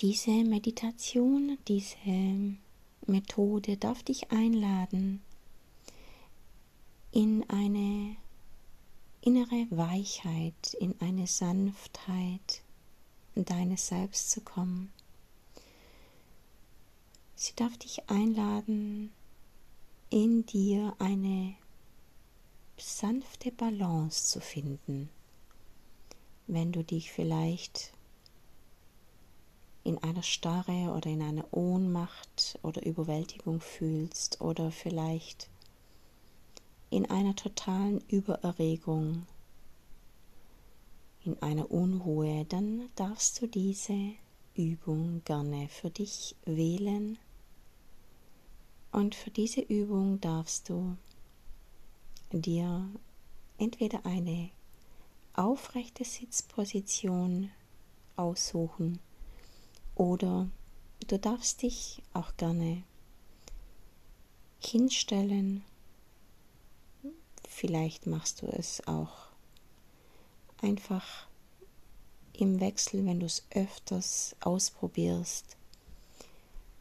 Diese Meditation, diese Methode darf dich einladen, in eine innere Weichheit, in eine Sanftheit deines Selbst zu kommen. Sie darf dich einladen, in dir eine sanfte Balance zu finden, wenn du dich vielleicht in einer Starre oder in einer Ohnmacht oder Überwältigung fühlst oder vielleicht in einer totalen Übererregung, in einer Unruhe, dann darfst du diese Übung gerne für dich wählen. Und für diese Übung darfst du dir entweder eine aufrechte Sitzposition aussuchen oder du darfst dich auch gerne hinstellen. Vielleicht machst du es auch einfach im Wechsel, wenn du es öfters ausprobierst.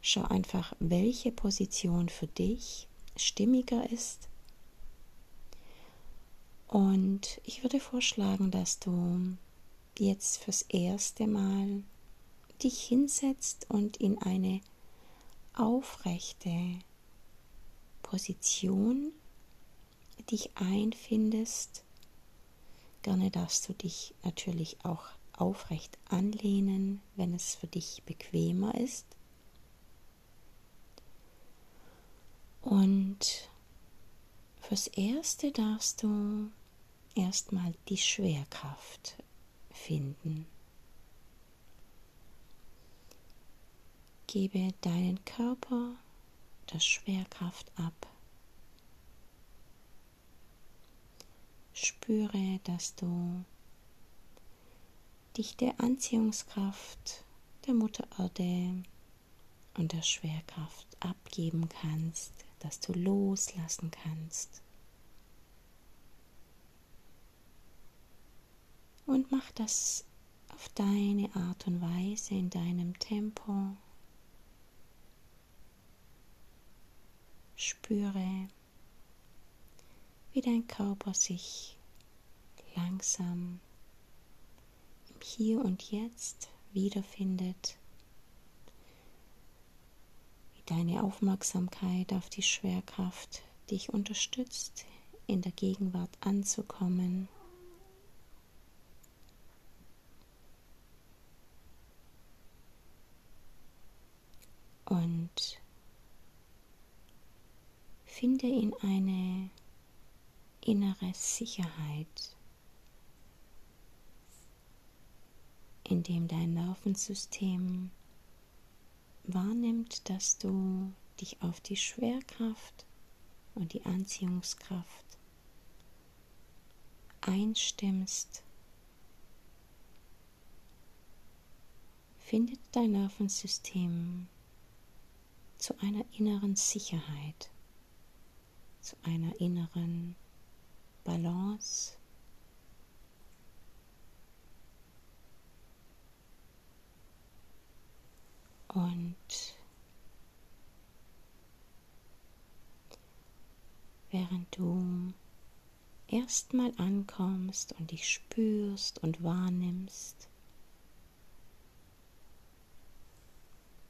Schau einfach, welche Position für dich stimmiger ist. Und ich würde vorschlagen, dass du jetzt fürs erste Mal dich hinsetzt und in eine aufrechte Position dich einfindest. Gerne darfst du dich natürlich auch aufrecht anlehnen, wenn es für dich bequemer ist. Und fürs Erste darfst du erstmal die Schwerkraft finden. Gebe deinen Körper der Schwerkraft ab. Spüre, dass du dich der Anziehungskraft der Mutter Erde und der Schwerkraft abgeben kannst, dass du loslassen kannst. Und mach das auf deine Art und Weise in deinem Tempo. Spüre, wie dein Körper sich langsam im Hier und Jetzt wiederfindet, wie deine Aufmerksamkeit auf die Schwerkraft dich unterstützt, in der Gegenwart anzukommen. Und Finde in eine innere Sicherheit, in dem dein Nervensystem wahrnimmt, dass du dich auf die Schwerkraft und die Anziehungskraft einstimmst. Findet dein Nervensystem zu einer inneren Sicherheit zu einer inneren Balance. Und während du erstmal ankommst und dich spürst und wahrnimmst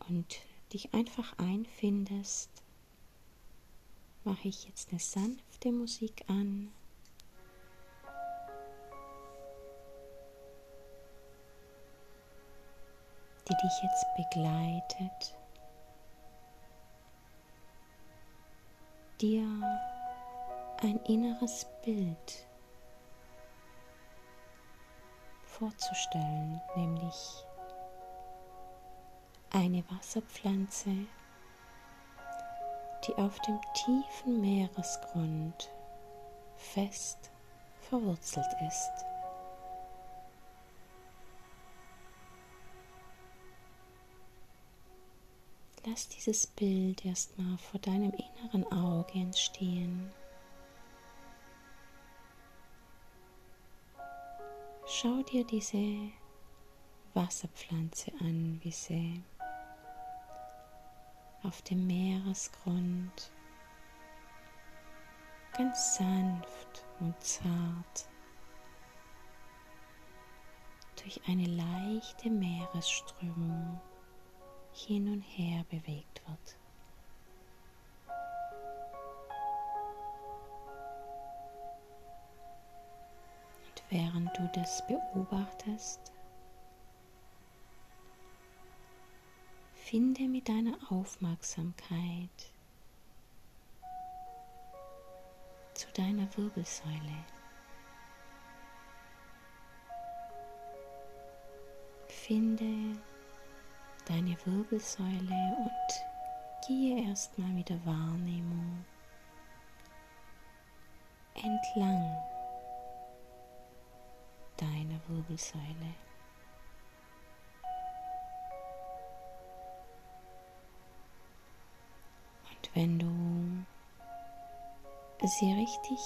und dich einfach einfindest, mache ich jetzt eine sanfte Musik an. die dich jetzt begleitet, dir ein inneres Bild vorzustellen, nämlich eine Wasserpflanze die auf dem tiefen Meeresgrund fest verwurzelt ist. Lass dieses Bild erstmal vor deinem inneren Auge entstehen. Schau dir diese Wasserpflanze an, wie sie auf dem Meeresgrund ganz sanft und zart durch eine leichte Meeresströmung hin und her bewegt wird. Und während du das beobachtest, finde mit deiner Aufmerksamkeit zu deiner Wirbelsäule. Finde deine Wirbelsäule und gehe erstmal mit der Wahrnehmung entlang deiner Wirbelsäule. Wenn du sie richtig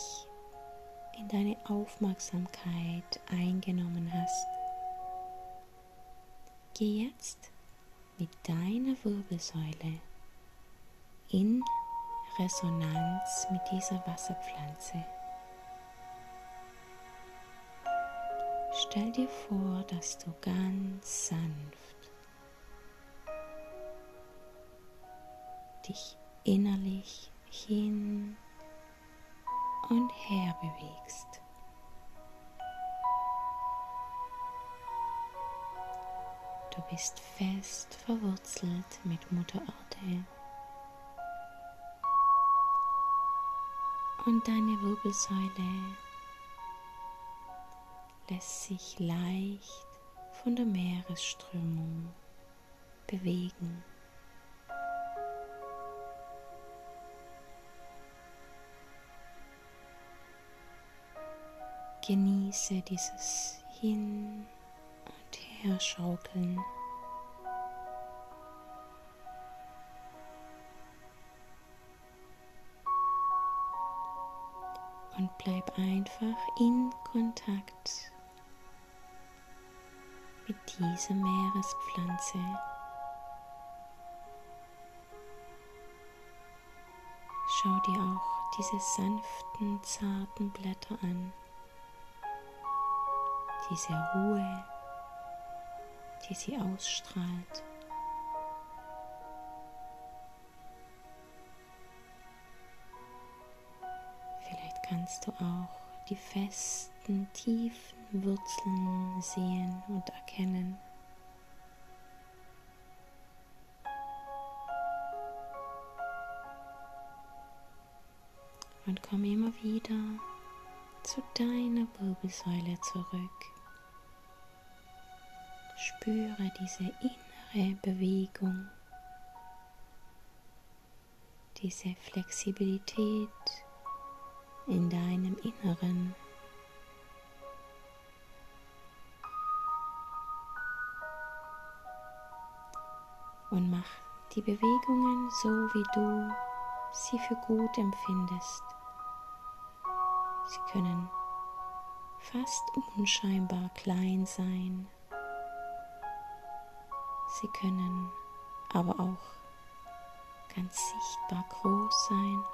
in deine Aufmerksamkeit eingenommen hast, geh jetzt mit deiner Wirbelsäule in Resonanz mit dieser Wasserpflanze. Stell dir vor, dass du ganz sanft dich innerlich hin und her bewegst. Du bist fest verwurzelt mit Mutter Erde. Und deine Wirbelsäule lässt sich leicht von der Meeresströmung bewegen. Genieße dieses Hin und Her schaukeln. Und bleib einfach in Kontakt mit dieser Meerespflanze. Schau dir auch diese sanften, zarten Blätter an diese Ruhe, die sie ausstrahlt. Vielleicht kannst du auch die festen, tiefen Wurzeln sehen und erkennen. Und komm immer wieder zu deiner Wirbelsäule zurück. Spüre diese innere Bewegung, diese Flexibilität in deinem Inneren. Und mach die Bewegungen so, wie du sie für gut empfindest. Sie können fast unscheinbar klein sein. Sie können aber auch ganz sichtbar groß sein.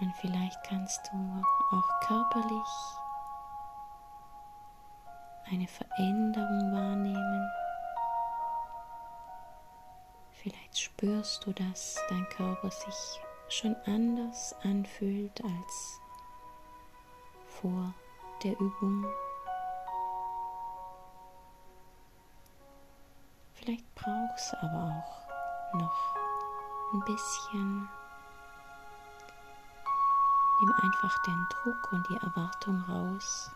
Und vielleicht kannst du auch körperlich eine Veränderung wahrnehmen. Vielleicht spürst du, dass dein Körper sich schon anders anfühlt als vor der Übung. Vielleicht brauchst du aber auch noch ein bisschen. Nimm einfach den Druck und die Erwartung raus.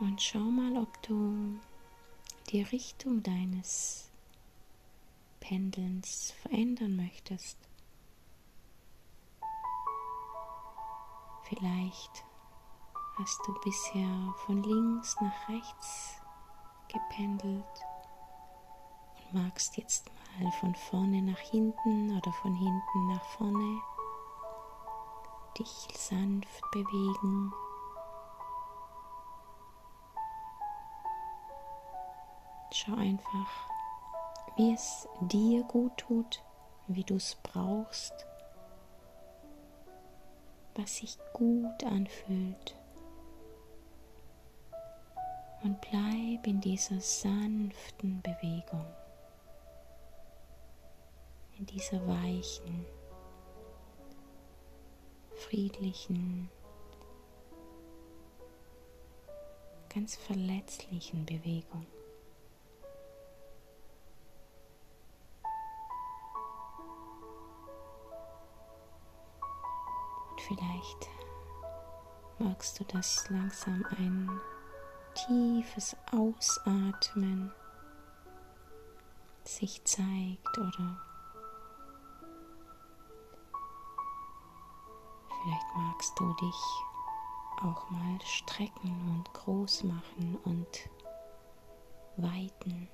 Und schau mal, ob du die Richtung deines Pendelns verändern möchtest. Vielleicht hast du bisher von links nach rechts gependelt und magst jetzt mal von vorne nach hinten oder von hinten nach vorne dich sanft bewegen. Schau einfach, wie es dir gut tut, wie du es brauchst, was sich gut anfühlt. Und bleib in dieser sanften Bewegung, in dieser weichen, friedlichen, ganz verletzlichen Bewegung. Vielleicht magst du das langsam ein tiefes Ausatmen sich zeigt oder Vielleicht magst du dich auch mal strecken und groß machen und weiten.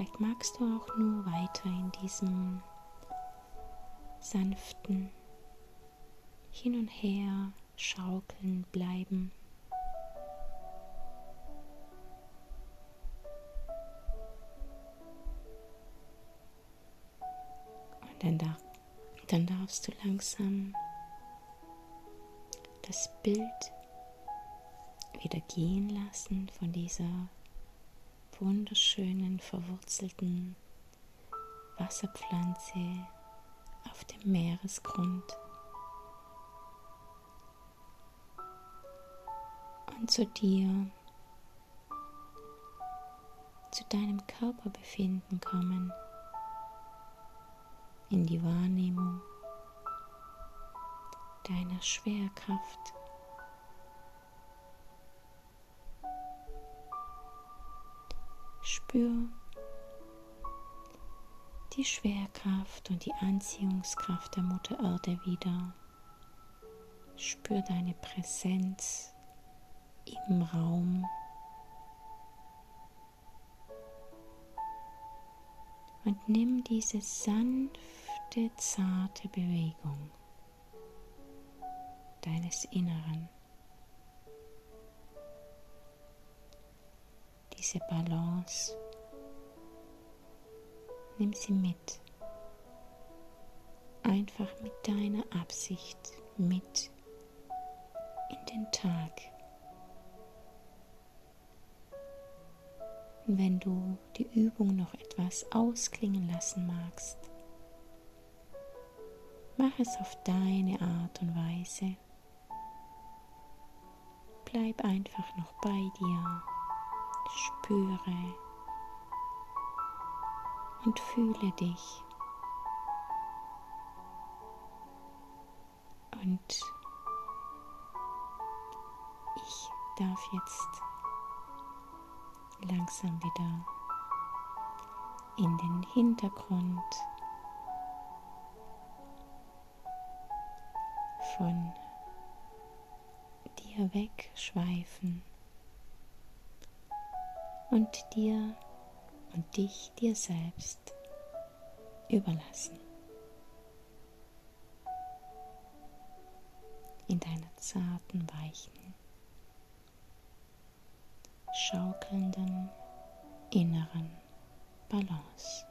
Vielleicht magst du auch nur weiter in diesem sanften Hin und Her schaukeln bleiben. Dann, da, dann darfst du langsam das Bild wieder gehen lassen von dieser wunderschönen, verwurzelten Wasserpflanze auf dem Meeresgrund. Und zu dir, zu deinem Körperbefinden kommen in die Wahrnehmung deiner Schwerkraft. Spür die Schwerkraft und die Anziehungskraft der Mutter Erde wieder. Spür deine Präsenz im Raum. Und nimm diese sanfte zarte Bewegung deines Inneren. Diese Balance, nimm sie mit. Einfach mit deiner Absicht mit in den Tag. Und wenn du die Übung noch etwas ausklingen lassen magst, Mach es auf deine Art und Weise. Bleib einfach noch bei dir. Spüre und fühle dich. Und ich darf jetzt langsam wieder in den Hintergrund von dir wegschweifen und dir und dich dir selbst überlassen. In deiner zarten, weichen, schaukelnden inneren Balance.